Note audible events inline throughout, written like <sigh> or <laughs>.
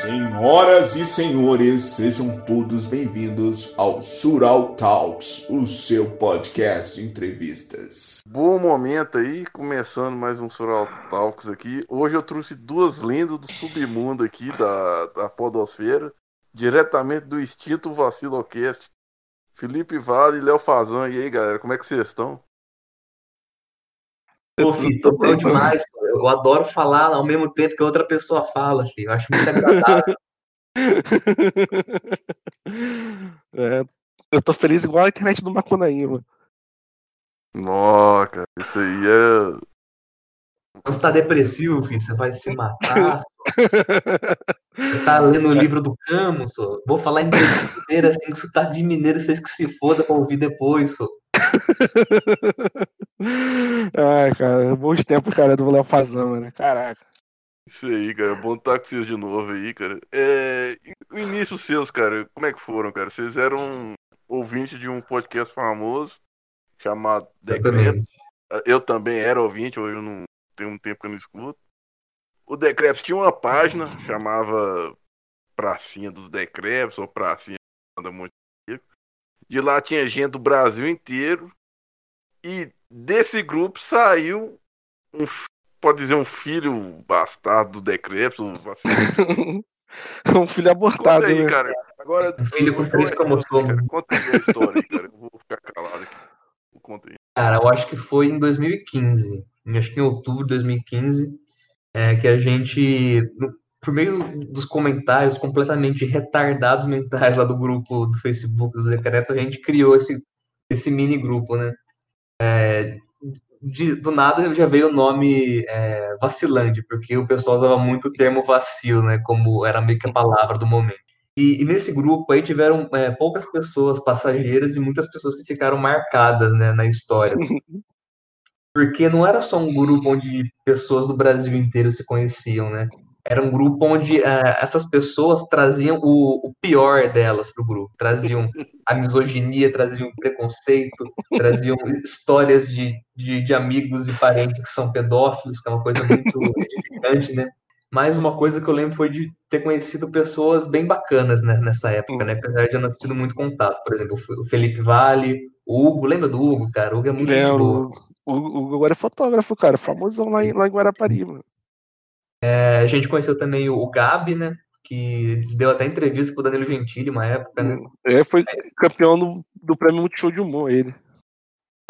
Senhoras e senhores, sejam todos bem-vindos ao Sural Talks, o seu podcast de entrevistas. Bom momento aí, começando mais um Sural Talks aqui. Hoje eu trouxe duas lendas do submundo aqui da, da Podosfera, diretamente do extinto Vacilocast. Felipe Vale e Léo Fazão. E aí, galera, como é que vocês estão? Pô, filho, tô bom <laughs> demais. Eu adoro falar ao mesmo tempo que outra pessoa fala, filho. Eu acho muito agradável. <laughs> É, eu tô feliz igual a internet do Macunaíma. Nossa, isso aí é. Quando você tá depressivo, filho, você vai se <laughs> matar. Você tá lendo o livro do Camus, só. Vou falar em mineiro, assim, que você tá de mineiro, vocês que se foda pra ouvir depois, só. <laughs> Ai, cara, bons tempos, cara, do Léo Fazão, né? Caraca. Isso aí, cara. Bom estar com vocês de novo aí, cara. É... O início seus, cara, como é que foram, cara? Vocês eram ouvintes de um podcast famoso chamado Decreto. Eu também era ouvinte, hoje eu não tenho um tempo que eu não escuto. O Decretos tinha uma página, chamava Pracinha dos Decretos, ou Pracinha da Monte De lá tinha gente do Brasil inteiro. E desse grupo saiu um, pode dizer, um filho bastardo do Decretos. <laughs> Um, um filho abortado, Conta aí, né? cara. Agora, Um filho com eu- cromossomos. cara. Conta aí a história aí, cara. Eu vou ficar calado aqui. Conta aí. Cara, eu acho que foi em 2015. Acho que em outubro de 2015. É, que a gente, por meio dos comentários completamente retardados mentais lá do grupo do Facebook dos Decretos, a gente criou esse, esse mini grupo, né? É, de- do nada já veio o nome é, Vacilante, porque o pessoal usava muito o termo vacilo, né? Como era meio que a palavra do momento. E, e nesse grupo aí tiveram é, poucas pessoas passageiras e muitas pessoas que ficaram marcadas, né, na história. <laughs> Porque não era só um grupo onde pessoas do Brasil inteiro se conheciam, né? Era um grupo onde eh, essas pessoas traziam o, o pior delas para o grupo. Traziam a misoginia, traziam o preconceito, traziam histórias de, de, de amigos e parentes que são pedófilos, que é uma coisa muito edificante, né? Mas uma coisa que eu lembro foi de ter conhecido pessoas bem bacanas né, nessa época, né? Apesar de eu não ter tido muito contato. Por exemplo, o Felipe Vale, o Hugo, lembra do Hugo, cara? O Hugo é muito boa. o, o, o agora é fotógrafo, cara, famosão lá em, lá em Guarapari, mano. É, a gente conheceu também o, Gabi, né? Que deu até entrevista pro Danilo Gentili uma época, né? É, foi campeão do, do prêmio Multishow de Humor, ele.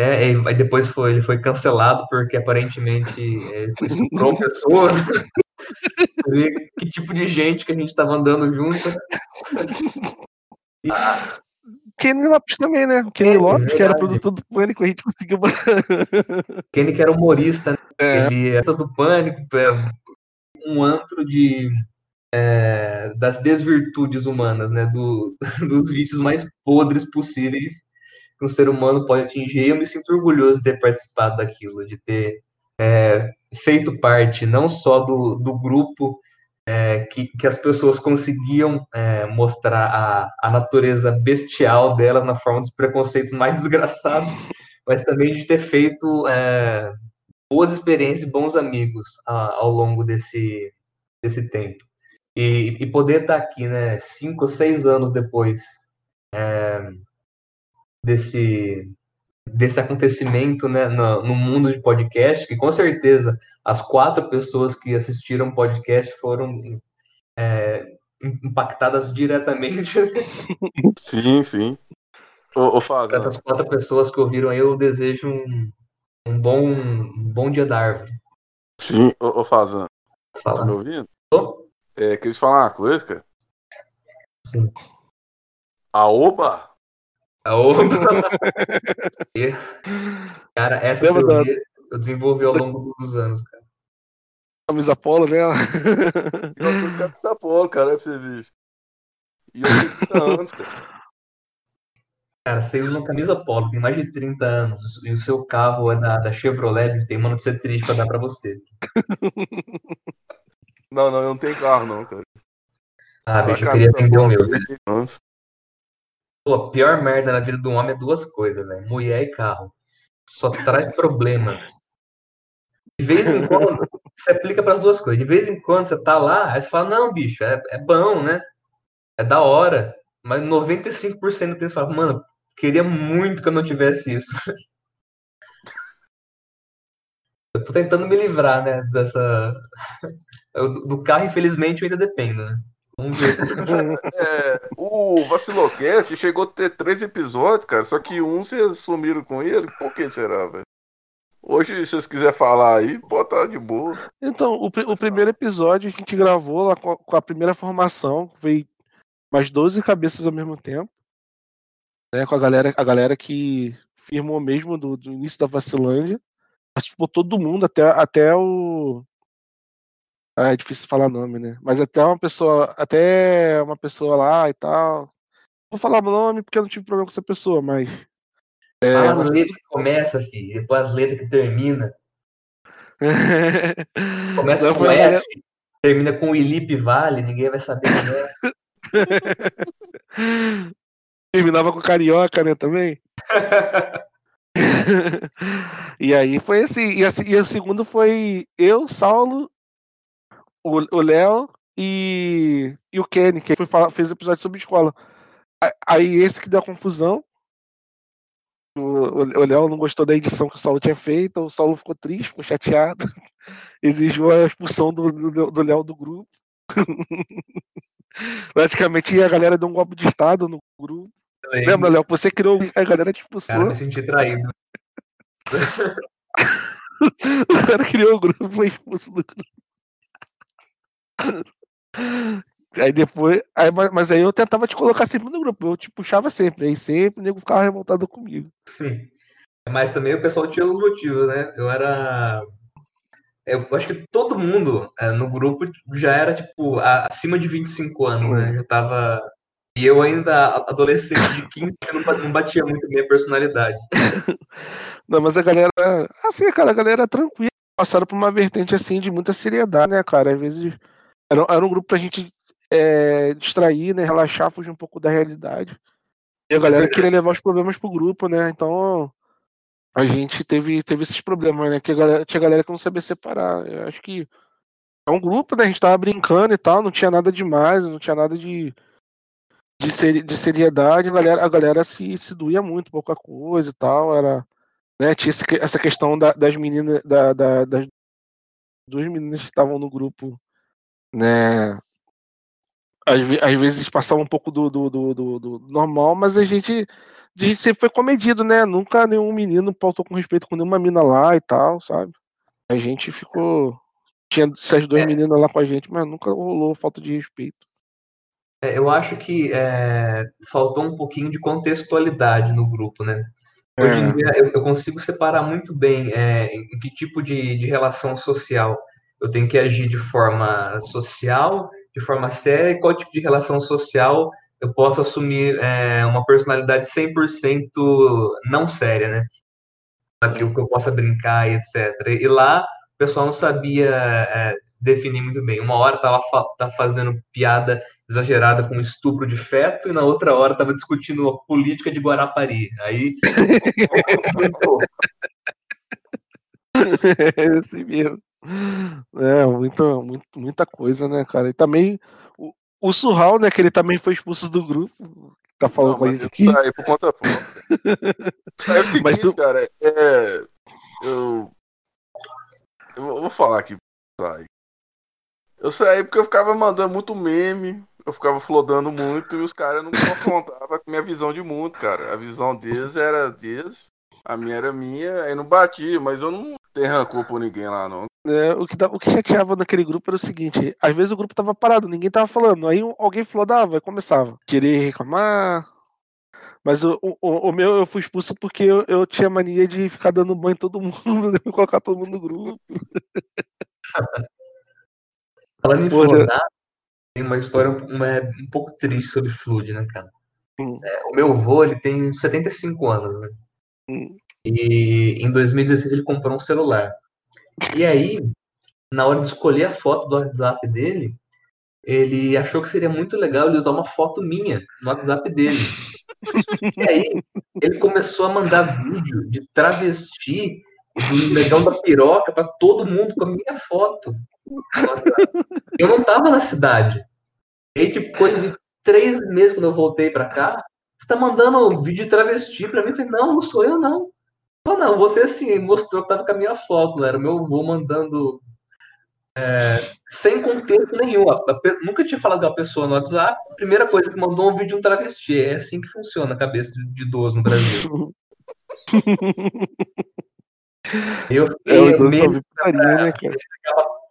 É, e aí depois foi, ele foi cancelado porque aparentemente é, ele estuprou <laughs> pessoa. Que tipo de gente que a gente tava andando junto. Kenny Lopes também, né? O Kenny É, Lopes, que era produtor do Pânico, a gente conseguiu. <laughs> Kenny que era humorista, né? É, Ele essas do Pânico, é, um antro de é, das desvirtudes humanas, né? Do, <laughs> dos vícios mais podres possíveis que um ser humano pode atingir. E eu me sinto orgulhoso de ter participado daquilo, de ter é, feito parte não só do, do grupo é, que, que as pessoas conseguiam é, mostrar a, a natureza bestial delas na forma dos preconceitos mais <laughs> desgraçados, mas também de ter feito é, boas experiências e bons amigos a- ao longo desse, desse tempo. E, e poder estar aqui, né, cinco seis anos depois é, desse, desse acontecimento, né, no, no mundo de podcast, que com certeza as quatro pessoas que assistiram o podcast foram é, impactadas diretamente. Sim, sim. Ô, ô Fazão, Essas quatro pessoas que ouviram aí, eu desejo um, um bom, um bom dia da árvore. sim, ô, ô tá Fala. me ouvindo? Tô? É, queria te falar uma coisa, cara. Sim. A Oba? Aô. E, cara, essa Lembra da- teoria eu desenvolvi ao longo dos anos, cara. camisa polo, né? Eu tô cara com essa polo, cara, é pra você ver. E eu tenho 30 anos, cara. Cara, você usa uma camisa polo, tem mais de 30 anos, e o seu carro é da, da Chevrolet, tem uma notícia triste pra dar pra você. <laughs> Não, não, eu não tenho carro, não, cara. Ah, bicho, eu queria vender o meu. anos. Pô, a pior merda na vida do homem é duas coisas, velho. Mulher e carro. Só traz problema. De vez em quando, se aplica para as duas coisas. De vez em quando você tá lá, aí você fala, não, bicho, é, é bom, né? É da hora. Mas 95% do tempo você fala, mano, queria muito que eu não tivesse isso. <laughs> Eu tô tentando me livrar, né, dessa. Do carro, infelizmente, eu ainda dependo, né? Vamos ver. <laughs> É, o Vacilocast chegou a ter três episódios, cara, só que um vocês sumiram com ele. Por que será, velho? Hoje, se vocês quiserem falar aí, pode estar de boa. Então, o, o primeiro episódio a gente gravou lá com a, com a primeira formação, veio mais 12 cabeças ao mesmo tempo. Né, com a galera, a galera que firmou mesmo do, do início da Vacilândia. Participou todo mundo, até, até o. Ah, é difícil falar nome, né? Mas até uma pessoa, até uma pessoa lá e tal. Vou falar o nome porque eu não tive problema com essa pessoa, mas. É, Fala as letras que começa, filho, depois as letras que termina. <laughs> começa com F, termina com Ilipe Vale, ninguém vai saber quem é. <laughs> <laughs> Terminava com Carioca, né, também? <laughs> e aí foi assim, e, assim, e o segundo foi eu, Saulo, o Léo e, e o Kenny, que foi fez episódio sobre escola. Aí esse que deu a confusão. O Léo não gostou da edição que o Saulo tinha feito, o Saulo ficou triste, ficou chateado, <laughs> exigiu a expulsão do Léo do, do grupo. <laughs> Praticamente a galera deu um golpe de estado no grupo. Lembra, Léo? Você criou a galera expulsou. Cara, me senti traído. <laughs> o cara criou o grupo e foi expulso do grupo. Aí depois. Aí, mas aí eu tentava te colocar sempre no grupo. Eu te puxava sempre. Aí sempre o nego ficava revoltado comigo. Sim. Mas também o pessoal tinha os motivos, né? Eu era. Eu acho que todo mundo é, no grupo já era, tipo, acima de 25 anos, né? Já tava e eu ainda, adolescente de 15 anos, não batia muito minha personalidade. <laughs> Não, mas a galera, assim, cara, a galera tranquila, passaram por uma vertente, assim, de muita seriedade, né, cara? Às vezes era, era um grupo pra gente é, distrair, né, relaxar, fugir um pouco da realidade. E a galera queria levar os problemas pro grupo, né? Então a gente teve, teve esses problemas, né? Que a galera, tinha galera que não sabia separar. Eu acho que é um grupo, né? A gente tava brincando e tal, não tinha nada demais, não tinha nada de de, ser, de seriedade, a galera, a galera se, se doía muito, pouca coisa e tal. Era, né, tinha esse, essa questão da, das meninas, da, da, das duas meninas que estavam no grupo, né? Às, às vezes passavam um pouco do, do, do, do, do normal, mas a gente, a gente sempre foi comedido, né? Nunca nenhum menino pautou com respeito com nenhuma mina lá e tal, sabe? A gente ficou. Tinha essas duas é. meninas lá com a gente, mas nunca rolou falta de respeito. É, eu acho que é, faltou um pouquinho de contextualidade no grupo, né? Hoje em é. dia eu, eu consigo separar muito bem é, em que tipo de, de relação social eu tenho que agir de forma social, de forma séria, e qual tipo de relação social eu posso assumir é, uma personalidade 100% não séria, né? Aquilo que eu possa brincar e etc. E lá o pessoal não sabia é, definir muito bem. Uma hora tava, tá fazendo piada exagerada com estupro de feto e na outra hora tava discutindo a política de Guarapari. Aí. <laughs> é assim mesmo. É, muito, muito, muita coisa, né, cara? E também o, o Surral, né, que ele também foi expulso do grupo. Tá falando Não, com a gente aqui. Sai por conta própria. Sai é o <laughs> seguinte, tu... cara. É, eu, eu vou falar aqui. Sai. Eu saí porque eu ficava mandando muito meme, eu ficava flodando muito e os caras não confrontavam com minha visão de mundo, cara. A visão deles era deles, a minha era minha, aí não batia, mas eu não tenho rancor por ninguém lá, não. É, o, que, o que chateava naquele grupo era o seguinte: às vezes o grupo tava parado, ninguém tava falando, aí alguém flodava e começava. Querer reclamar. Mas o, o, o meu eu fui expulso porque eu, eu tinha mania de ficar dando banho em todo <laughs> mundo, depois colocar todo mundo no grupo. Falando em flodar, tem uma história uma, um pouco triste sobre Flood, né, cara? Hum. É, o meu avô, ele tem 75 anos, né? Hum. E em 2016 ele comprou um celular. E aí, na hora de escolher a foto do WhatsApp dele, ele achou que seria muito legal ele usar uma foto minha no WhatsApp dele. e aí, ele começou a mandar vídeo de travesti e do negão da piroca para todo mundo com a minha foto. Eu não tava na cidade. E aí, tipo, coisa de três meses quando eu voltei para cá, você tá mandando vídeo de travesti pra mim? Eu falei, não, não sou eu, não. Não, não, você sim, mostrou que tava com a minha foto, era o meu avô mandando é, sem contexto nenhum. A, a, nunca tinha falado com a pessoa no WhatsApp, primeira coisa que mandou um vídeo de um travesti. É assim que funciona a cabeça de idoso no Brasil. <laughs> eu fiquei é, meio pra, né,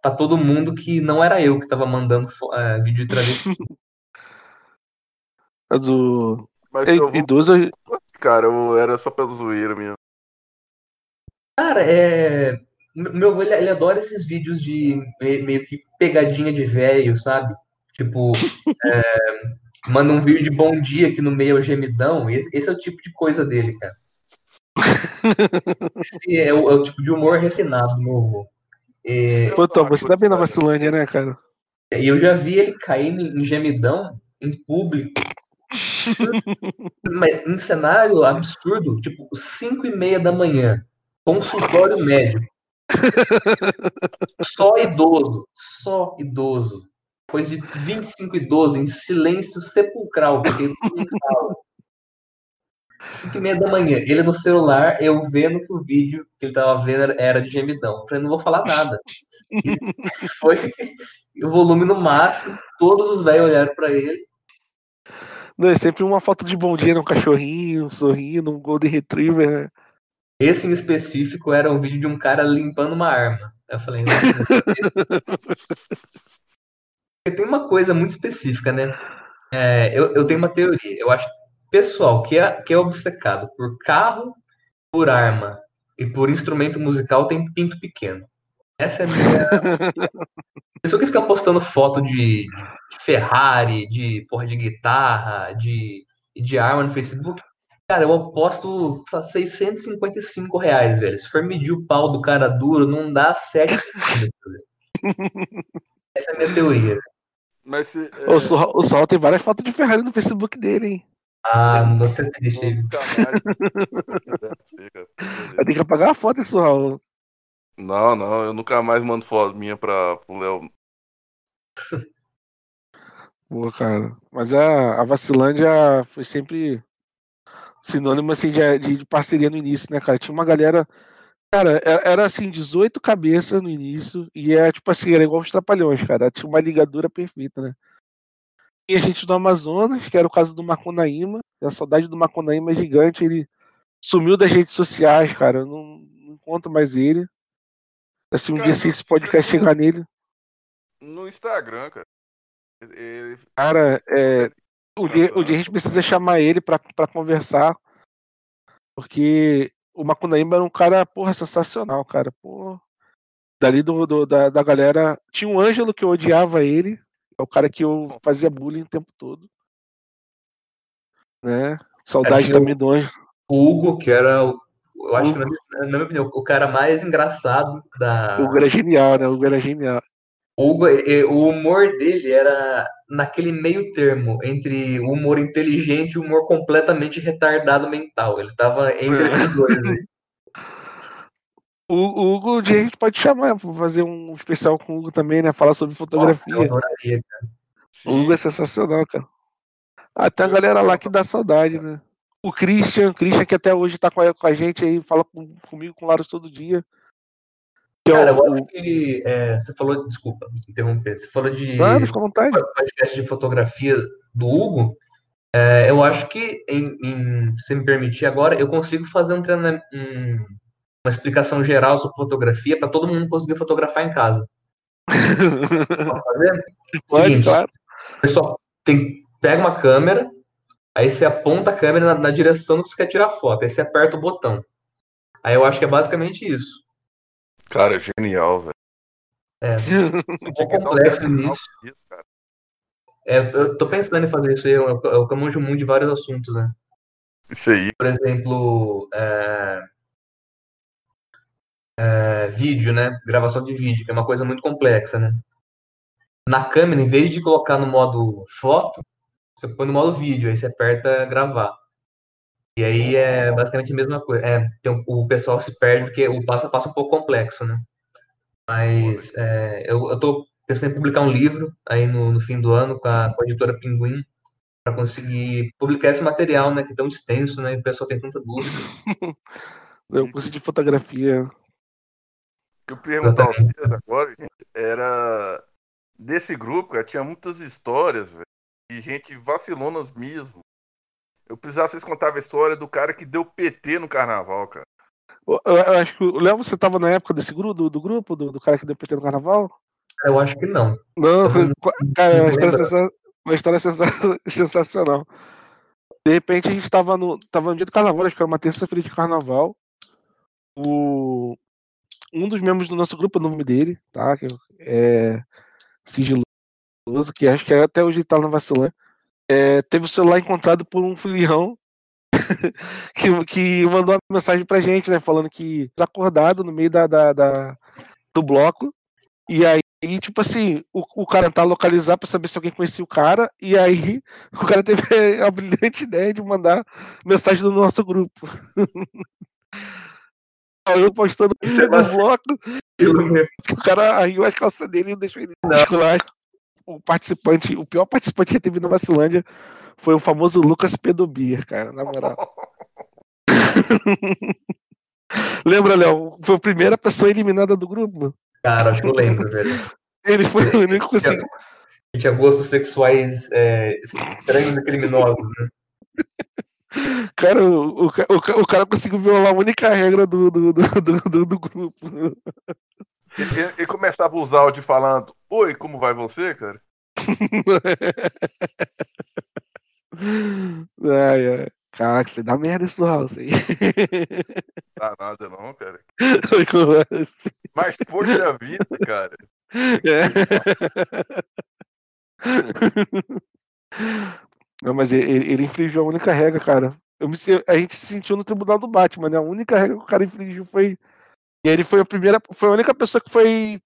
pra todo mundo que não era eu que tava mandando é, vídeo de travesti. <laughs> Mas o. Mas é, idoso. Cara, eu era só pelo zoeiro mesmo. Cara, é. Meu avô, ele, ele, adora esses vídeos de meio que pegadinha de velho, sabe? Tipo, <laughs> é, manda um vídeo de bom dia aqui no meio ao gemidão. Esse, esse, é o tipo de coisa dele, cara. <laughs> Esse é o, é o tipo de humor refinado do meu avô. É, Pô, Tom, você tá bem na Vacilândia, né, cara? E eu já vi ele cair em gemidão em público. <laughs> Mas em cenário absurdo, tipo, 5 e meia da manhã, consultório médico. Só idoso, só idoso. Depois de 25 idosos em silêncio sepulcral, porque ele não fala. 5 e meia da manhã, ele no celular, eu vendo que o vídeo que ele tava vendo era de gemidão. Eu falei, não vou falar nada. E <laughs> foi o volume no máximo, todos os velhos olharam para ele. Não, é sempre uma foto de bom dia num cachorrinho, sorrindo, um Golden Retriever. Esse em específico era um vídeo de um cara limpando uma arma. Eu falei, <laughs> tem uma coisa muito específica, né? É, eu, eu tenho uma teoria. Eu acho que pessoal que é, que é obcecado por carro, por arma e por instrumento musical tem pinto pequeno. Essa é a minha. <laughs> pessoa que fica postando foto de, Ferrari, de porra de guitarra, de, de arma no Facebook, Cara, eu aposto 655 reais, velho. Se for medir o pau do cara duro, não dá 7 centímetros. Essa é a minha teoria. Mas se, é... o, Sol, o Sol tem várias fotos de Ferrari no Facebook dele, hein? Ah, não dá ser triste. Vai ter que apagar a foto, hein, Sol? Não, não, eu nunca mais mando foto minha pra, pro Léo. Boa, cara. Mas a, a Vacilândia foi sempre sinônimo assim de, de, parceria no início, né, cara? Tinha uma galera. Cara, era assim, 18 cabeças no início, e é tipo assim, era igual os trapalhões, cara. Tinha uma ligadura perfeita, né? E a gente do Amazonas, que era o caso do Macunaíma, a saudade do Macunaíma é gigante, ele sumiu das redes sociais, cara. Eu não, não encontro mais ele. Assim, um cara, dia assim, esse podcast chegar nele. No Instagram, cara. Ele... Cara, é, o dia, o dia a gente precisa chamar ele para conversar, porque o Macunaíma era um cara, porra, sensacional, cara. Porra. Dali do, do da, da galera. Tinha um Ângelo que eu odiava ele, é o cara que eu fazia bullying o tempo todo. Né? Saudade também do Ângelo. O Hugo, que era, eu acho que, na minha, na minha opinião, o cara mais engraçado da. O Hugo era genial, né? O Hugo era genial. O, Hugo, o humor dele era naquele meio termo entre o humor inteligente e o humor completamente retardado mental. Ele tava entre é. os dois. Né? <laughs> O, Hugo, um dia a gente pode chamar para fazer um especial com o Hugo também, né? Falar sobre fotografia. Nossa, adoraria, o Hugo é sensacional, cara. Ah, tem a galera lá que dá saudade, né? O Christian, Christian que até hoje tá com a, com a gente aí, fala com, comigo, com o Laros todo dia. Cara, eu acho que é, você falou, desculpa, interromper, você falou de Vamos, com vontade. podcast de fotografia do Hugo. É, eu acho que, em, em, se me permitir agora, eu consigo fazer um, um uma explicação geral sobre fotografia para todo mundo conseguir fotografar em casa. Pode fazer? <laughs> Pode, Seguinte, claro. Pessoal, tem, pega uma câmera, aí você aponta a câmera na, na direção do que você quer tirar foto, aí você aperta o botão. Aí eu acho que é basicamente isso. Cara, genial, velho. É, <laughs> um complexo nisso. É, eu tô pensando em fazer isso aí, eu, eu, eu manjo muito de vários assuntos, né? Isso aí. Por exemplo, é, é, vídeo, né? Gravação de vídeo, que é uma coisa muito complexa, né? Na câmera, em vez de colocar no modo foto, você põe no modo vídeo, aí você aperta gravar. E aí é basicamente a mesma coisa. É, tem, o pessoal se perde porque o passo a passo é um pouco complexo, né? Mas é, eu, tô pensando em publicar um livro aí no, no fim do ano com a, com a editora Pinguim para conseguir publicar esse material, né? Que é tão extenso, né? E o pessoal tem tanta dúvida. <laughs> Eu curso de fotografia. O que eu perguntar a vocês agora, gente, era desse grupo, cara, tinha muitas histórias, velho, e gente vacilonas mesmo. Eu precisava que vocês contavam a história do cara que deu PT no carnaval, cara. Eu, eu acho que o Léo, você tava na época desse grupo, do, do grupo, do, do, cara que deu PT no carnaval? Eu acho que não. Não, cara, é uma história, sensa... uma história sensa... <laughs> sensacional. De repente a gente tava no, tava no dia do carnaval, acho que era uma terça-feira de carnaval. O... Um dos membros do nosso grupo, o nome dele, tá? Que é sigiloso, que acho que até hoje ele tá na vacilante. É, teve o celular encontrado por um filião <laughs> que, que mandou uma mensagem pra gente, né? Falando que acordado no meio da, da, da do bloco. E aí, tipo assim, o, o cara tentar localizar pra saber se alguém conhecia o cara. E aí, <laughs> o cara teve a brilhante ideia de mandar mensagem no nosso grupo. <laughs> eu postando Isso é no bloco. O cara arriu a calça dele e deixou ele lá. O participante, o pior participante que teve na Vacilândia foi o famoso Lucas Pedobir, cara, na moral. <laughs> Lembra, Léo? Foi a primeira pessoa eliminada do grupo. Cara, acho que eu lembro, velho. Ele foi o único que conseguiu. Tinha gostos sexuais é, estranhos e criminosos, né? Cara, o, o, o, o, cara conseguiu violar a única regra do, do, do, do, do grupo. Ele, ele, começava os áudios falando: Oi, como vai você, cara? <laughs> ai, ai. Caraca, você dá merda esse house aí. Dá nada não, cara. assim? Mas poxa vida, cara. É. <laughs> Não, mas ele, ele, infringiu a única regra, cara. Eu me, a gente se sentiu no tribunal do Batman, né? A única regra que o cara infringiu foi. E ele foi a primeira. Foi a única pessoa que foi.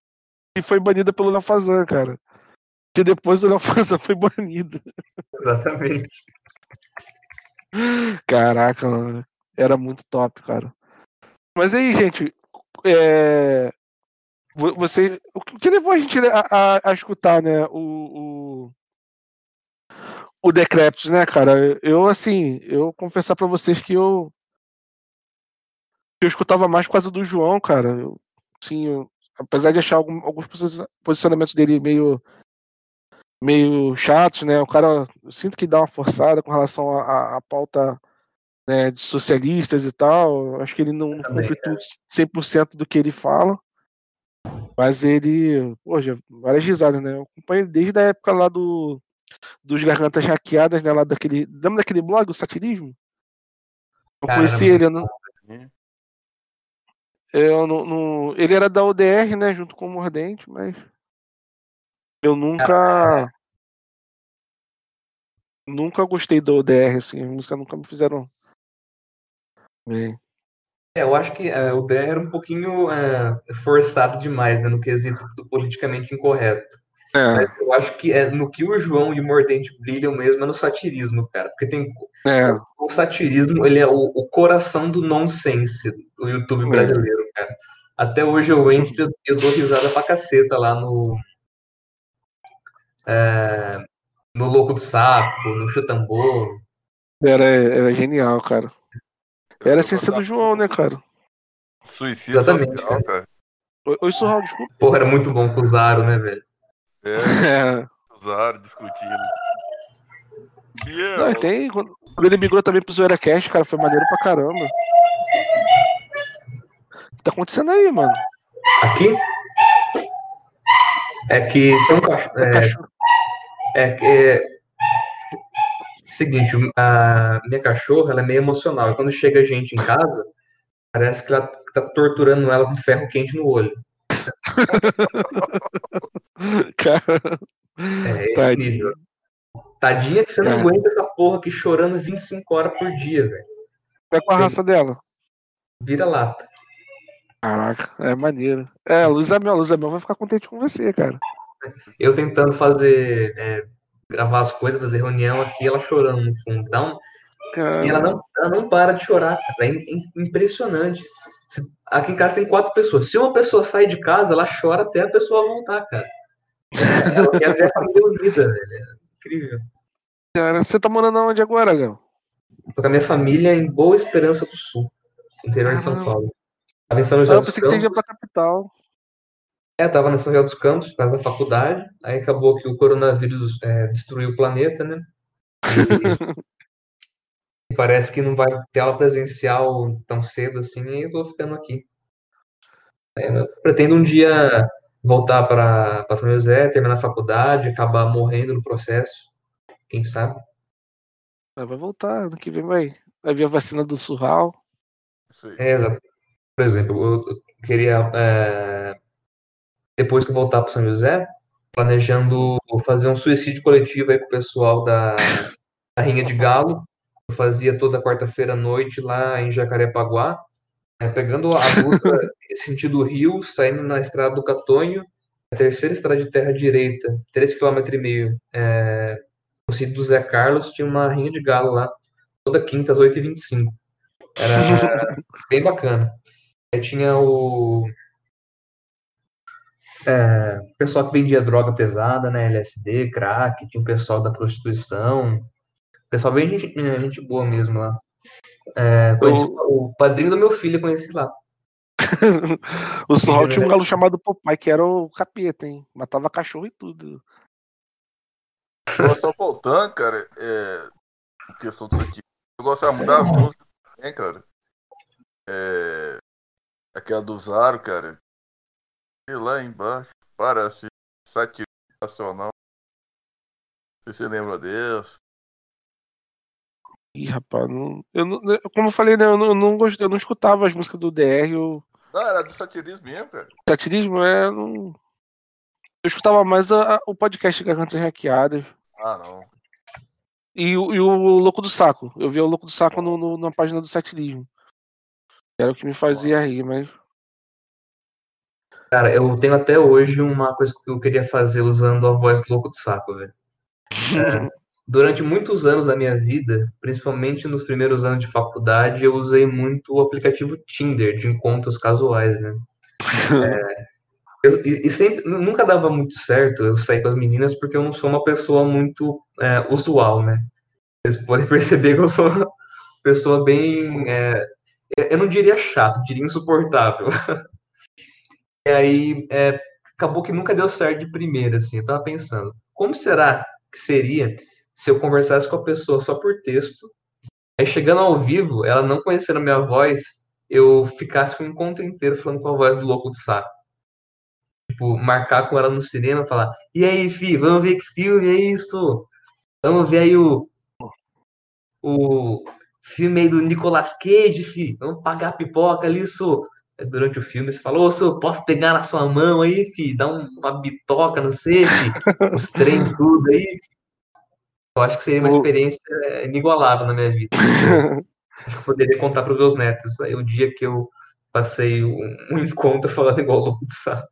que foi banida pelo Lafazan, cara. Que depois o Lafazan <laughs> foi banido. Exatamente. Caraca, mano. Era muito top, cara. Mas aí, gente. É... Você. O que levou a gente a, a, a escutar, né? o, o o Decreptus, né, cara? Eu, assim, eu confessar para vocês que eu eu escutava mais por causa do João, cara. Eu, assim, eu, apesar de achar algum, alguns posicionamentos dele meio meio chatos, né? O cara, eu sinto que dá uma forçada com relação à pauta né, de socialistas e tal. Acho que ele não Também, cumpre tudo 100% do que ele fala. Mas ele, pô, já, várias risadas, né? Eu acompanho desde a época lá do dos Gargantas Hackeadas, né? Lá daquele. Lembra daquele blog, o Satirismo? Eu Caramba. conheci ele, eu não. Eu não, não, Ele era da ODR, né? Junto com o Mordente, mas. Eu nunca. Nunca gostei do ODR, assim. As músicas nunca me fizeram. Bem. É, eu acho que é, o DR era um pouquinho é, forçado demais, né, no quesito do politicamente incorreto. É. Mas eu acho que é no que o João e o Mordente brilham mesmo é no satirismo, cara. Porque tem. É. O satirismo, ele é o, o coração do nonsense do YouTube é. brasileiro, cara. Até hoje eu entro eu, eu dou risada pra caceta lá no. É, no Louco do Saco, no Chutambô. Era, era genial, cara. Era a essência do João, né, cara? Suicídio Exatamente, social, cara. cara. Oi, Surral, desculpa. Porra, era muito bom com o Zaro, né, velho? É, <laughs> é. usaram, discutindo. Yeah. Não, tem, quando ele migrou também pro Zoeira Cash, cara, foi maneiro pra caramba. O que tá acontecendo aí, mano? Aqui? É que tem um cachorro. É, é que. É, seguinte, a minha cachorra ela é meio emocional. E quando chega gente em casa, parece que ela tá torturando ela com ferro quente no olho. <laughs> Cara. É esse Tadinha. nível. Tadinha que você não é. aguenta essa porra aqui chorando 25 horas por dia, velho. É com a raça dela? Vira lata. Caraca, é maneiro. É, Luísa Mel, Luísa Mel vai ficar contente com você, cara. Eu tentando fazer, é, gravar as coisas, fazer reunião aqui, ela chorando no fundo. Dá um, E ela não, ela não para de chorar, cara. É impressionante. Aqui em casa tem quatro pessoas. Se uma pessoa sai de casa, ela chora até a pessoa voltar, cara. Ela quer ver a família unida, velho. É incrível. Cara, você tá morando onde agora, Léo? Tô com a minha família em Boa Esperança do Sul, interior de São Paulo. Tava em São José Ah, eu pensei que você Campos. ia pra capital. É, tava na São José dos Campos, por causa da faculdade. Aí acabou que o coronavírus é, destruiu o planeta, né? <laughs> E parece que não vai ter aula presencial tão cedo assim, e eu tô ficando aqui. É, eu pretendo um dia voltar para São José, terminar a faculdade, acabar morrendo no processo. Quem sabe? Ah, Vai voltar, ano que vem vai, vai vir a vacina do surral. É, exato. Por exemplo, eu eu queria, é, depois que eu voltar para São José, planejando fazer um suicídio coletivo aí com o pessoal da, da Rinha de Galo. Eu fazia toda quarta-feira à noite lá em Jacarepaguá, é, pegando a Dutra <laughs> sentido Rio, saindo na estrada do Catonho, a terceira estrada de terra direita, 3,5 km, é, no sítio do Zé Carlos, tinha uma Rinha de Galo lá, toda quinta às 8h25. Era <laughs> bem bacana. Aí tinha o é, pessoal que vendia droga pesada, né? LSD, crack, tinha o pessoal da prostituição. Pessoal bem gente, é, gente boa mesmo lá. É, conheci o, o padrinho do meu filho, eu conheci lá. <laughs> o surral tinha um galo chamado Popeye, que era o capeta, hein? Matava cachorro e tudo. Só voltando, cara, é, em questão disso aqui. Eu gostava muito das músicas também, cara. É, aquela do Zaro, cara. E lá embaixo, parece satiracional. Não sei se você lembra Deus. Ih, rapaz, não, eu não, como eu falei, né, eu não, eu não gostei, eu não escutava as músicas do DR, eu, Não, era do satirismo mesmo, cara. satirismo é, não, eu escutava mais a- a- o podcast Gargantas Hackeadas Ah, não. e, o- e o Louco do Saco, eu via o Louco do Saco no, no- na página do satirismo, era o que me fazia rir, mas Cara, eu tenho até hoje uma coisa que eu queria fazer usando a voz do louco do saco, velho. É, <laughs> durante muitos anos da minha vida, principalmente nos primeiros anos de faculdade, eu usei muito o aplicativo Tinder de encontros casuais, né? <laughs> É, eu- e, sempre, nunca dava muito certo eu sair com as meninas porque eu não sou uma pessoa muito é, usual, né? Vocês podem <laughs> perceber que eu sou uma pessoa bem. é, eu não diria chato, diria insuportável. <laughs> E aí, é, acabou que nunca deu certo de primeira, assim. Eu tava pensando, como será que seria se eu conversasse com a pessoa só por texto, aí chegando ao vivo, ela não conhecendo a minha voz, eu ficasse com o encontro inteiro falando com a voz do louco do saco. Tipo, marcar com ela no cinema, falar, e aí, fi, vamos ver que filme é isso? Vamos ver aí o, o filme aí do Nicolas Cage, fi. Vamos pagar a pipoca ali, isso durante o filme, você falou, ô, posso pegar na sua mão aí, fi? Dá um- uma bitoca, não sei, fi? Os trem tudo aí. Eu acho que seria uma O- experiência é, inigualável na minha vida. <laughs> Acho que eu poderia contar para os meus netos. Aí, o dia que eu passei um, um encontro falando igual louco de saco.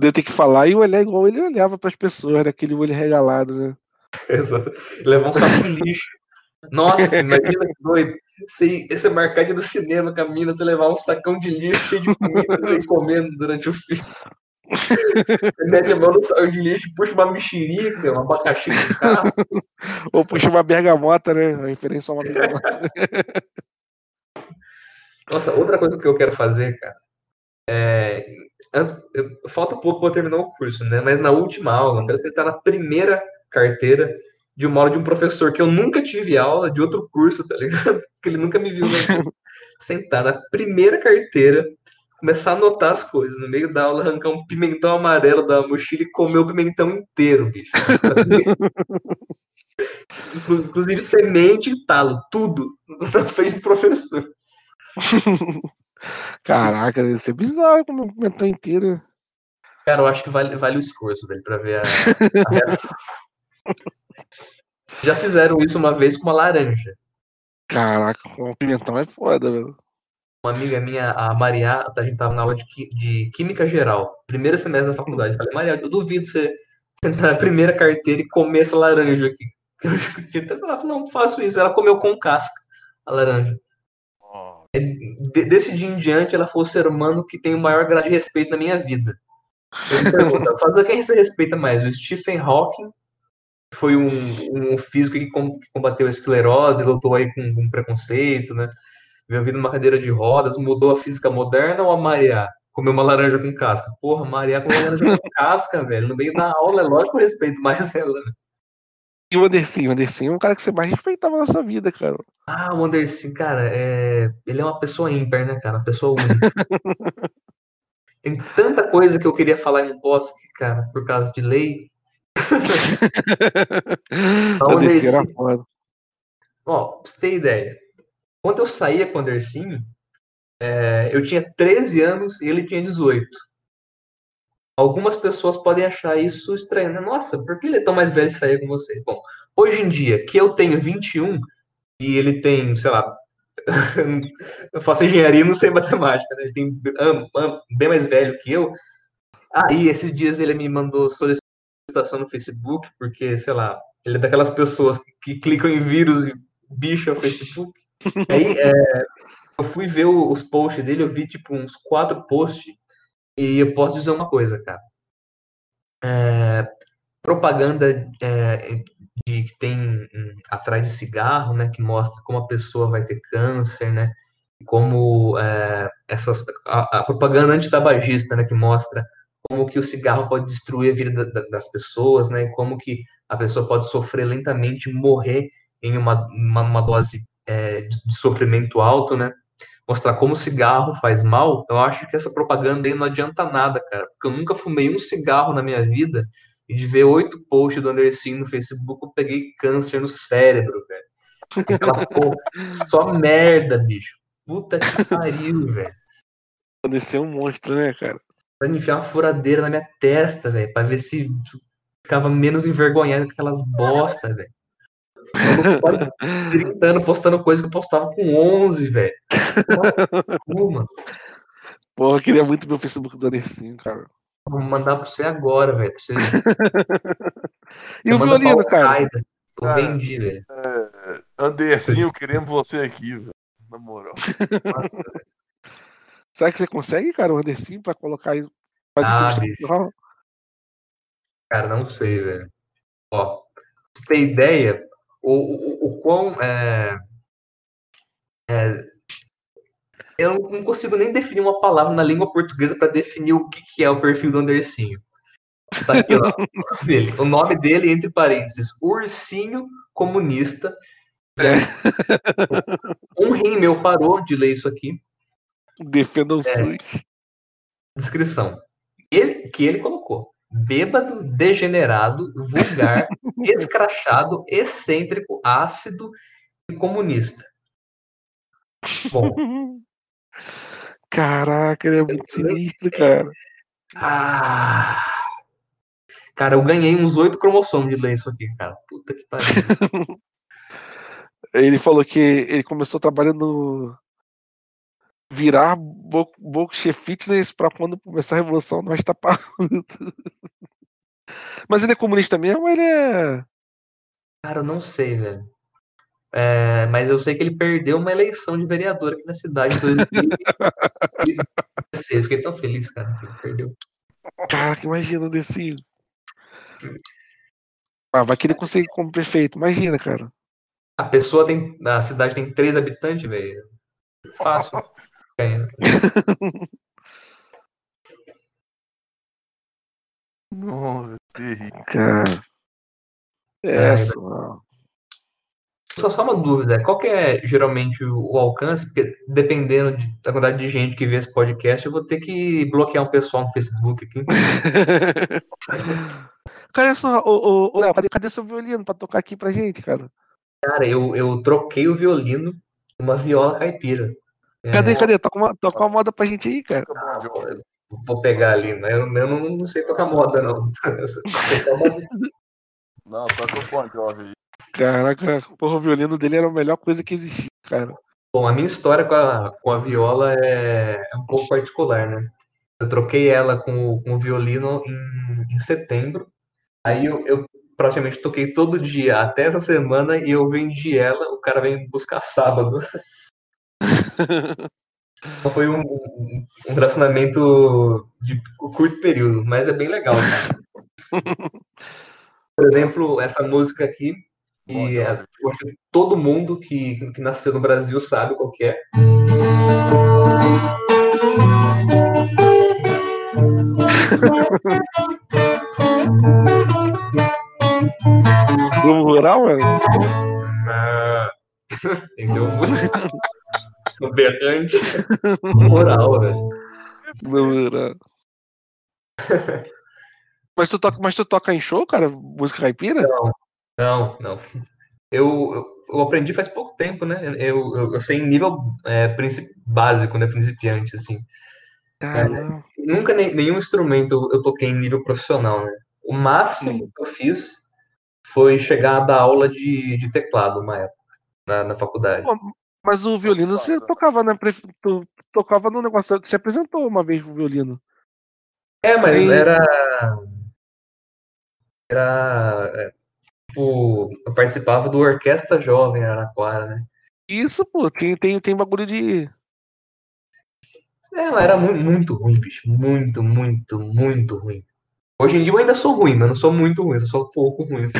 eu ter que falar e olhar igual ele olhava para as pessoas, aquele olho regalado, né? Exato. Levar um saco de lixo. Nossa, <laughs> imagina que doido. Você, você marcar de ir no cinema com a mina, você levar um sacão de lixo cheio de comida e comendo durante o filme. Você mete a mão no saco de lixo, puxa uma mexerica, um abacaxi do carro. <laughs> Ou puxa uma bergamota, né? A referência a uma bergamota. <laughs> Nossa, outra coisa que eu quero fazer, cara, é. falta pouco para eu terminar o curso, né? Mas na última aula, eu quero tentar na primeira carteira de uma aula de um professor que eu nunca tive aula de outro curso, tá ligado? <laughs> Que ele nunca me viu vida. sentar na primeira carteira, começar a anotar as coisas, no meio da aula arrancar um pimentão amarelo da mochila e comer o pimentão inteiro, bicho. <laughs> Inclu- Inclusive semente e talo, tudo na frente do professor. <laughs> Caraca, deve ser bizarro como um pimentão inteiro. Cara, eu acho que vale, vale o esforço dele pra ver a, a <laughs> reação. Já fizeram isso uma vez com uma laranja. Caraca, um pimentão é foda, velho. Uma amiga minha, a Maria, a gente tava na aula de, de Química Geral, primeiro semestre da faculdade. Falei, Maria, eu duvido você sentar na primeira carteira e comer essa laranja aqui. <laughs> Eu até falava, não, faço isso. Ela comeu com casca a laranja. De- desse dia em diante, ela foi o ser humano que tem o maior grau de respeito na minha vida. Eu me pergunto, fazer quem você respeita mais? O Stephen Hawking, que foi um, um físico que combateu a esclerose, lutou aí com, com preconceito, né? Veio a vida numa cadeira de rodas, mudou a física moderna ou a Maria? Comeu uma laranja com casca. Porra, Maria comeu uma laranja com casca, <laughs> velho. No meio da aula, é lógico que eu respeito mais ela, né? E o Anderson, o Anderson é um cara que você mais respeitava na sua vida, cara. Ah, o Anderson, cara, é... ele é uma pessoa ímpar, né, cara? Uma pessoa única. <laughs> Tem tanta coisa que eu queria falar e não posso, cara, por causa de lei. <laughs> o Anderson era foda. Ó, pra você ter ideia. Quando eu saía com o Andercinho, é, eu tinha 13 anos e ele tinha 18. Algumas pessoas podem achar isso estranho, né? Nossa, por que ele é tão mais velho e saía com você? Bom, hoje em dia, que eu tenho 21 e ele tem, sei lá, <laughs> eu faço engenharia e não sei matemática, né? Ele tem bem mais velho que eu. Aí, esses dias ele me mandou solicitação no Facebook, porque, sei lá, ele é daquelas pessoas que, que clicam em vírus e bicho o Facebook. Aí, é, eu fui ver os posts dele, eu vi, tipo, uns quatro posts, e eu posso dizer uma coisa, cara. É, propaganda é, de que tem hum, atrás de cigarro, né, que mostra como a pessoa vai ter câncer, né, como é, essas a, a propaganda antitabagista, né, que mostra como que o cigarro pode destruir a vida da- da- das pessoas, né, como que a pessoa pode sofrer lentamente, morrer em uma, uma, uma dose é, de sofrimento alto, né, mostrar como o cigarro faz mal, eu acho que essa propaganda aí não adianta nada, cara, porque eu nunca fumei um cigarro na minha vida e de ver oito posts do Anderson no Facebook, eu peguei câncer no cérebro, velho. Aquela <laughs> porra, só merda, bicho. Puta que pariu, <laughs> velho. É um monstro, né, cara? Pra me enfiar uma furadeira na minha testa, velho, pra ver se ficava menos envergonhado com aquelas bosta, velho. Quase 30 anos postando coisa que eu postava com 11, velho. Pô, mano. Porra, eu queria muito ver o Facebook do Anderson, cara. Vou mandar pra você agora, velho. Você, <laughs> E você o violino, cara? Eu Cara. vendi, velho. Andercinho, queremos você aqui, velho. Na moral. Nossa. <laughs> Será que você consegue, cara, o Anderson pra colocar aí? Fazer Ah? Cara, não sei, velho. Ó, pra você ter ideia, o, o, o quão. É, é, eu não consigo nem definir uma palavra na língua portuguesa para definir o que, que é o perfil do Andercinho. Tá aqui, ó. <laughs> o nome dele. O nome dele, entre parênteses, Ursinho Comunista. É. Um rim meu parou de ler isso aqui. Defendam o É. Descrição. Ele, que ele colocou. Bêbado, degenerado, vulgar, <laughs> escrachado, excêntrico, ácido e comunista. Bom, <laughs> Caraca, ele é muito sinistro, cara. ah, cara, eu ganhei uns oito cromossomos de ler isso aqui, cara. Puta que pariu. <laughs> Ele falou que ele começou trabalhando virar Bo- Boxe Fitness pra quando começar a revolução nós tá parando. Mas ele é comunista mesmo ou ele é. Cara, eu não sei, velho. É, mas eu sei que ele perdeu uma eleição de vereador aqui na cidade em 2016. Fiquei tão feliz, cara, que ele perdeu. Caraca, imagina o Decinho. Ah, vai que ele consegue como prefeito. Imagina, cara. A pessoa tem. A cidade tem três habitantes, velho. Fácil. Ganha. <laughs> Nossa, terrível. Cara. É, É, só. Só, só uma dúvida, qual que é geralmente o, o alcance? Porque dependendo de- da quantidade de gente que vê esse podcast, eu vou ter que bloquear um pessoal no Facebook aqui. <laughs> Cara, só, ô, ô, ô, Léo, cadê, cadê seu violino pra tocar aqui pra gente, cara? Cara, eu, eu troquei o violino por uma viola caipira. Cadê, cadê? Toca uma, toca uma moda pra gente aí, cara. Vou pegar ali, né? Eu, eu não, não sei tocar moda, não. <laughs> Não, toca o Bon Jovi aí. Caraca, porra, o violino dele era a melhor coisa que existia, cara. Bom, a minha história com a, com a viola é, é um pouco particular, né? Eu troquei ela com, o- com o violino em, em setembro. Aí eu, eu praticamente toquei todo dia até essa semana e eu vendi ela, o cara vem buscar sábado. Foi um, um, relacionamento de curto período, mas é bem legal, cara. <laughs> Por exemplo, essa música aqui, e é, todo mundo que, que nasceu no Brasil sabe qual que é. No rural, mano? Ah, <laughs> entendeu? <laughs> No berrante. <laughs> Rural, velho. Rural. Mas tu, toca, mas tu toca em show, cara? Música caipira? Não, não, não. Eu, eu, eu aprendi faz pouco tempo, né? Eu, eu, eu sei em nível é, básico, né? Principiante, assim. Caramba. É, nunca ne, nenhum instrumento eu toquei em nível profissional, né? O máximo Sim. que eu fiz foi chegar a dar aula de, de teclado uma época, na, na faculdade. Pô, Mas o violino você tocava, né? Tu tocava no negócio. Você apresentou uma vez o violino. É, mas Tem- era. Era. é, Tipo, eu participava do Orquestra Jovem Araraquara, né? Isso, pô, tem, tem, tem bagulho de. É, mas era mu- muito ruim, bicho. Muito, muito, muito ruim. Hoje em dia eu ainda sou ruim, mas não sou muito ruim, eu sou pouco ruim. Tu,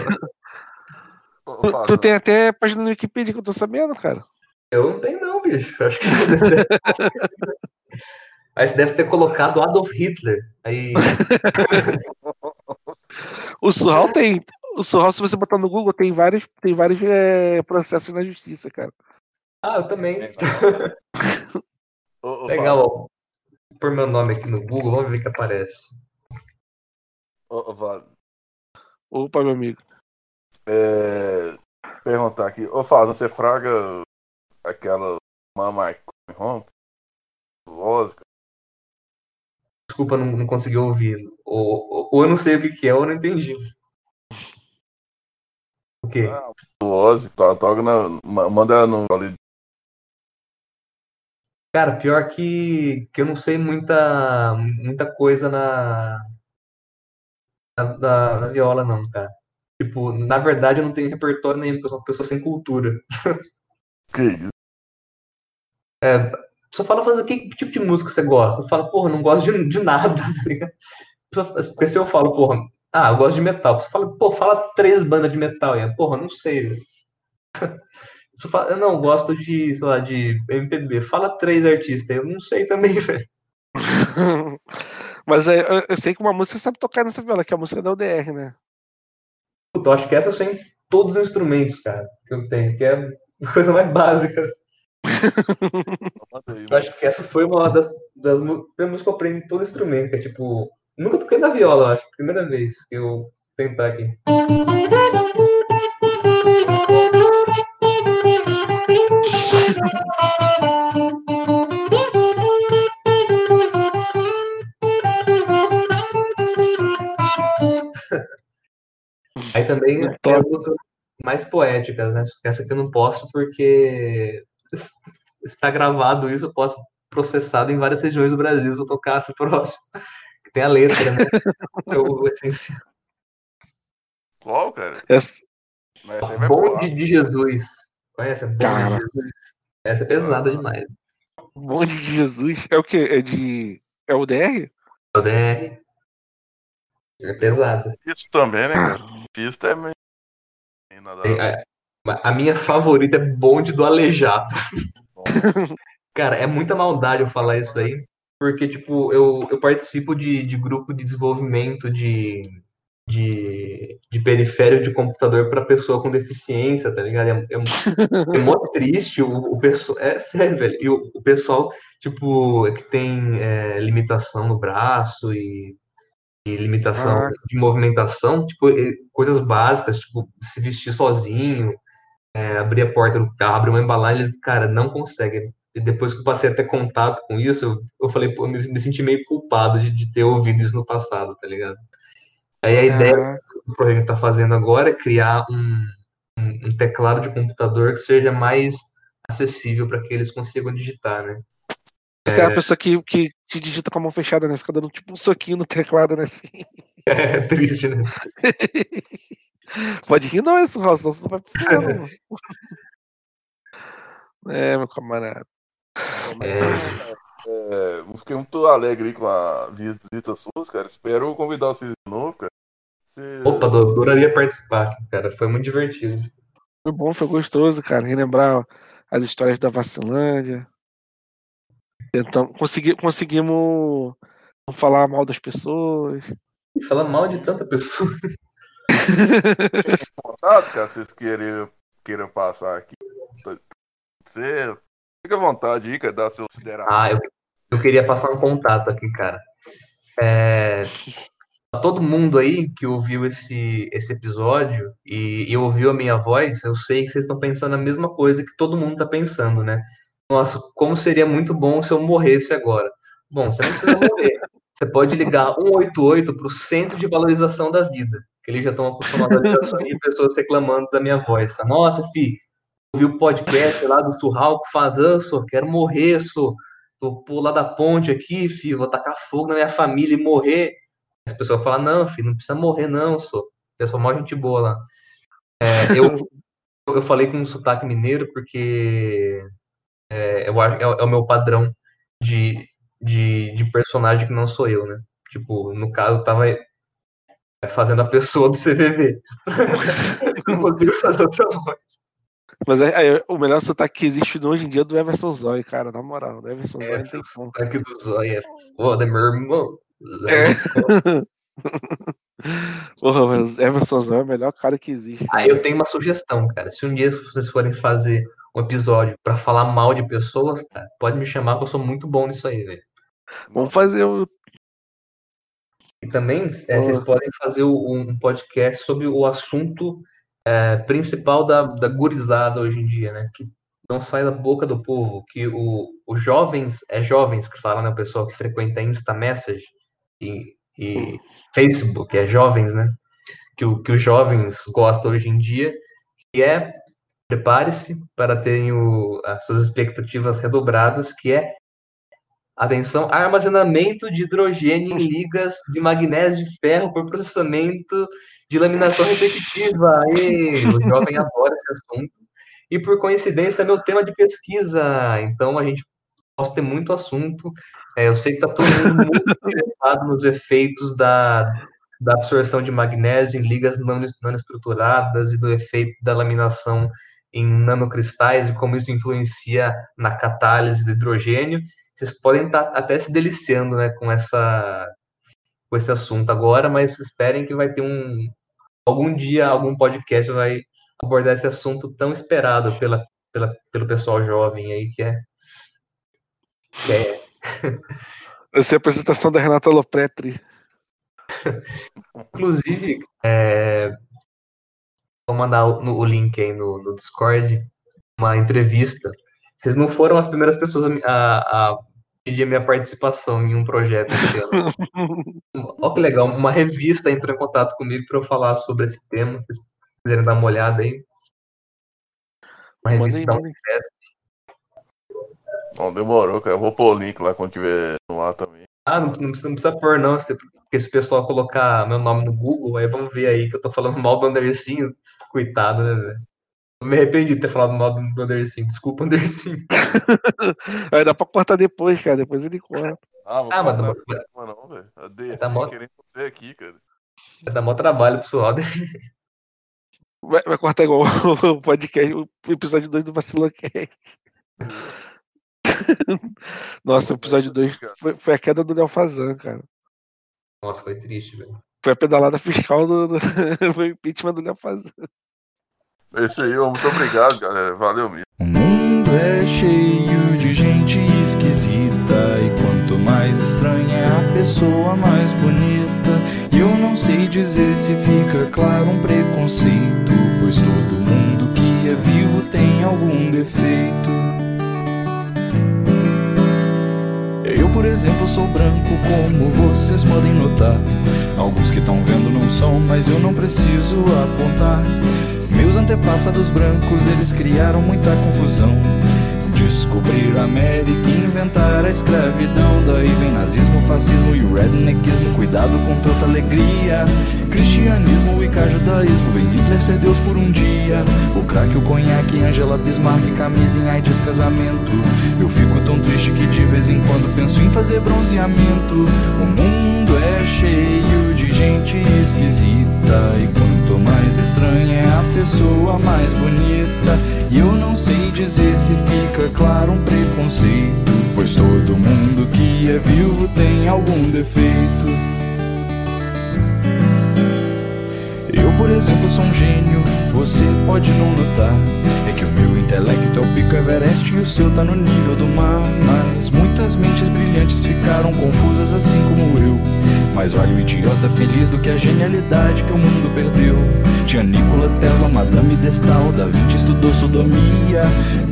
<laughs> tu tem até página no Wikipedia que eu tô sabendo, cara. Eu não tenho, não, bicho. Acho que. <laughs> Aí você deve ter colocado Adolf Hitler. Aí. <laughs> O Surral tem. O Surral, se você botar no Google, tem vários, tem vários é, processos na justiça, cara. Ah, eu também. Legal, ó. Vou pôr meu nome aqui no Google, vamos ver o que aparece. ô, Opa, meu amigo. é, perguntar aqui. Ô, Fábio, você fraga aquela Mama Home? Voz, cara? Desculpa, não, não consegui ouvir. Ou, ou- eu não sei o que, que é, ou eu não entendi. O quê? Ah, to- toca na. ma- Manda no. Cara, pior que, que eu não sei muita, muita coisa na, na, na- na viola, não, cara. Tipo, na verdade eu não tenho repertório nenhum, porque eu sou uma pessoa sem cultura. Que isso? Só fala fazer que, que tipo de música você gosta? Eu falo, porra, não gosto de, de nada, <laughs> tá ligado? Porque se eu falo, porra, ah, eu gosto de metal. Você fala, pô, fala três bandas de metal. E eu, porra, não sei. Você <laughs> fala, eu não gosto de, sei lá, de MPB. Fala três artistas. Eu não sei também, <laughs> velho. Mas é, eu, eu sei que uma música você sabe tocar nessa viola, que é a música da UDR, né? Puta, eu acho que essa eu sei em todos os instrumentos, cara, que eu tenho, que é a coisa mais básica. Eu acho que essa foi uma das, das músicas que eu aprendi em todo instrumento, que é tipo. Nunca toquei na viola, eu acho. Primeira vez que eu tentar aqui. Aí também tem as músicas mais poéticas, né? Essa aqui eu não posso porque <laughs> está gravado isso, eu posso processado em várias regiões do Brasil se eu tocasse próximo. Que tem a letra, né? É o essencial. Qual, cara? Essa- essa ar. Bonde de Jesus. Conhece? Bonde Cara. de Jesus. Essa é pesada demais. Bonde de Jesus. É o quê? É de. É o DR? O DR. É pesada. Isso também, né, cara? Pista é meio. Tem-. A, minha favorita é Bonde do Aleijado. <laughs> Cara, é muita maldade eu falar isso aí, porque, tipo, eu, eu participo de, de grupo de desenvolvimento de, de, de periférico de computador para pessoa com deficiência, tá ligado? É, é, é mó triste o, o pessoal. É sério, velho. E o, o pessoal, tipo, é que tem é, limitação no braço e, e limitação Ah. de movimentação, tipo, coisas básicas, tipo, se vestir sozinho, é, abrir a porta do carro, abrir uma embalagem, eles, cara, não conseguem. E depois que eu passei a ter contato com isso, eu, eu falei, pô, eu me, me senti meio culpado de, de ter ouvido isso no passado, tá ligado? Aí a ideia Ah, do projeto que está fazendo agora é criar um, um, um teclado de computador que seja mais acessível para que eles consigam digitar, né? aquela pessoa que, que te digita com a mão fechada, né? Fica dando tipo um soquinho no teclado, né? Assim. <laughs> É triste, né? <laughs> Pode rir não, esse Raul, senão você não vai. <laughs> É, meu camarada. É, é, eu fiquei muito alegre com a visita sua, cara. Espero convidar vocês de novo, cara. Você... Opa, adoraria participar, cara. Foi muito divertido. Foi bom, foi gostoso, cara. Relembrar as histórias da Vacilândia. Então, consegui, conseguimos não falar mal das pessoas. Falar mal de tanta pessoa. <laughs> <laughs> contato, cara, vocês queiram, queiram passar aqui. Você fica à vontade aí, cara, dar seu consideração. Ah, eu, eu queria passar um contato aqui, cara. É, todo mundo aí que ouviu esse, esse episódio e, e, ouviu a minha voz, eu sei que vocês estão pensando a mesma coisa que todo mundo está pensando, né? Nossa, como seria muito bom se eu morresse agora. Bom, você não precisa morrer. Você pode ligar 188 para o Centro de Valorização da Vida, que eles já estão acostumados a ligações pessoas reclamando da minha voz. Nossa, fi, ouvi o podcast lá do Surral que faz, isso, quero morrer, sou. Tô pular da ponte aqui, fi, vou tacar fogo na minha família e morrer. As pessoas falam, não, filho, não precisa morrer, não, sou. Pessoal, mó gente boa lá. É, eu, eu falei com um sotaque mineiro porque é, eu, é, é o meu padrão de, de, de, personagem que não sou eu, né? Tipo, no caso, tava fazendo a pessoa do CVV. <laughs> não consigo fazer outra voz. Mas é, é, o melhor sotaque que existe hoje em dia é do Everson Zói, cara, na moral. Do Everson é, não tem como. O sotaque do Zói é foda, meu irmão. É. <laughs> Porra, mas Everson Zói é o melhor cara que existe. Aí eu tenho uma sugestão, cara. Se um dia vocês forem fazer um episódio para falar mal de pessoas, cara, pode me chamar que eu sou muito bom nisso aí, velho. Vamos fazer o. E também é, vocês podem fazer um podcast sobre o assunto é, principal da, da gurizada hoje em dia, né? Que não sai da boca do povo, que o, os jovens, é jovens que falam, né? O pessoal que frequenta Insta Message e, e Facebook, é jovens, né? Que, o, que os jovens gostam hoje em dia, que é prepare-se para terem o, as suas expectativas redobradas, que é atenção, armazenamento de hidrogênio em ligas de magnésio e ferro por processamento de laminação repetitiva. E o jovem adora esse assunto. E por coincidência é meu tema de pesquisa. Então a gente posso ter muito assunto. É, eu sei que está todo mundo muito interessado nos efeitos da, da absorção de magnésio em ligas nanoestruturadas e do efeito da laminação em nanocristais e como isso influencia na catálise do hidrogênio. Vocês podem estar tá até se deliciando né, com, essa, com esse assunto agora, mas esperem que vai ter um. Algum dia, algum podcast vai abordar esse assunto tão esperado pela, pela, pelo pessoal jovem aí, que é. Que é... <laughs> Essa é a apresentação da Renata Lopretri. <laughs> Inclusive, é, vou mandar o, no, o link aí no, no, Discord, uma entrevista. Vocês não foram as primeiras pessoas a, a pedir a minha participação em um projeto esse ano. <laughs> Olha que legal, uma revista entrou em contato comigo para eu falar sobre esse tema. Se vocês quiserem dar uma olhada aí. Uma revista da Não, demorou, cara. Eu vou pôr o link lá quando tiver no ar também. Ah, não, não, precisa, não precisa pôr, não. Porque se o pessoal colocar meu nome no Google, aí vamos ver aí que eu tô falando <laughs> mal do Andercinho. Coitado, né, velho? Eu me arrependi de ter falado mal do Andercinho. Desculpa, Andercinho. <laughs> Aí dá pra cortar depois, cara. Depois ele corta. Ah, ah mas não, não, velho. A DC tá mó... querendo você aqui, cara. Vai dar mó trabalho pro pessoal. Vai, vai cortar igual o podcast, o episódio 2 do Vacilocast. <laughs> Nossa, o episódio 2 foi, foi, a queda do Fazan, cara. Nossa, foi triste, velho. Foi a pedalada fiscal do. do... <laughs> foi o impeachment do Fazan. É isso aí, muito obrigado, galera. Valeu mesmo. O mundo é cheio de gente esquisita. E quanto mais estranha é a pessoa, mais bonita. E eu não sei dizer se fica claro um preconceito. Pois todo mundo que é vivo tem algum defeito. Eu, por exemplo, sou branco, como vocês podem notar. Alguns que estão vendo não são, mas eu não preciso apontar. Antepassados brancos, eles criaram muita confusão. Descobrir a América e inventar a escravidão. Daí vem nazismo, fascismo e redneckismo. Cuidado com tanta alegria. Cristianismo e cajudaísmo. Vem Hitler ser Deus por um dia. O crack, o conhaque, Angela Bismarck, camisa em AIDS, casamento. Eu fico tão triste que de vez em quando penso em fazer bronzeamento. O mundo é cheio gente esquisita. E quanto mais estranha é a pessoa, mais bonita. E eu não sei dizer se fica claro um preconceito. Pois todo mundo que é vivo tem algum defeito. Eu, por exemplo, sou um gênio, você pode não notar. É que o meu intelecto é o pico Everest e o seu tá no nível do mar. Mas muitas mentes brilhantes ficaram confusas assim como eu. Mais vale o idiota feliz do que a genialidade que o mundo perdeu. Tinha Nikola Tesla, Madame de Stael, Da Vinci estudou sodomia.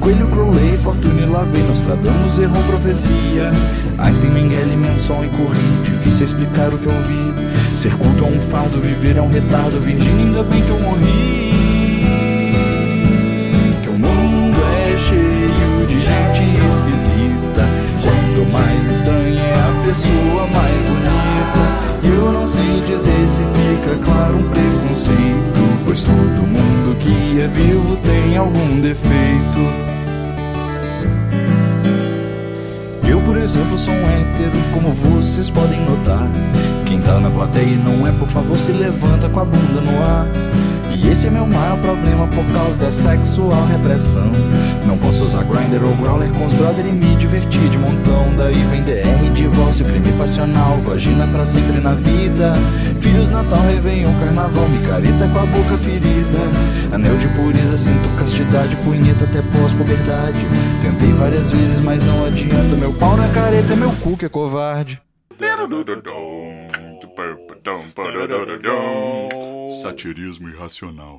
Coelho Crowley, Fortune Lavey, Nostradamus errou profecia. Einstein, Mengele, Manson e Curie, difícil explicar o que eu vi. Ser culto é um fardo, viver é um retardo. Virgínia, ainda bem que eu morri. Mais estranha é a pessoa, mais bonita. E eu não sei dizer se fica claro um preconceito. Pois todo mundo que é vivo tem algum defeito. Eu, por exemplo, sou um hétero, como vocês podem notar. Quem tá na plateia e não é, por favor, se levanta com a bunda no ar. E esse é meu maior problema por causa da sexual repressão. Não posso usar grinder ou growler com os brother e me divertir de montão. Daí vem DR, divórcio, crime passional, vagina pra sempre na vida. Filhos, Natal, Réveillon, Carnaval, micareta com a boca ferida. Anel de pureza, sinto castidade, punheta até pós-puberdade. Tentei várias vezes, mas não adianta. Meu pau na careta, meu cu que é covarde. Satirismo irracional.